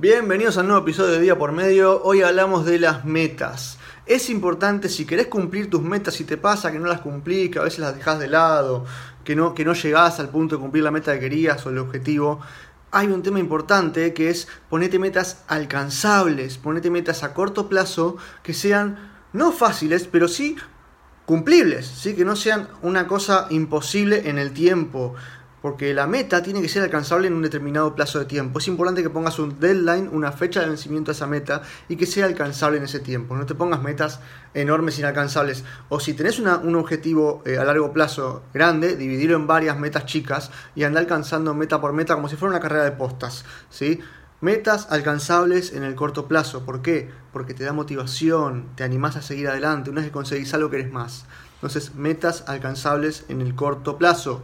Bienvenidos a un nuevo episodio de Día por Medio. Hoy hablamos de las metas. Es importante si querés cumplir tus metas, si te pasa que no las cumplís, que a veces las dejas de lado, que no, que no llegás al punto de cumplir la meta que querías o el objetivo. Hay un tema importante que es ponete metas alcanzables, ponete metas a corto plazo que sean no fáciles, pero sí cumplibles, ¿sí? que no sean una cosa imposible en el tiempo porque la meta tiene que ser alcanzable en un determinado plazo de tiempo. Es importante que pongas un deadline, una fecha de vencimiento a esa meta y que sea alcanzable en ese tiempo. No te pongas metas enormes, inalcanzables. O si tenés un objetivo eh, a largo plazo grande, dividirlo en varias metas chicas y andar alcanzando meta por meta como si fuera una carrera de postas. ¿sí? Metas alcanzables en el corto plazo. ¿Por qué? Porque te da motivación, te animás a seguir adelante. Una vez que conseguís algo, querés más. Entonces, metas alcanzables en el corto plazo.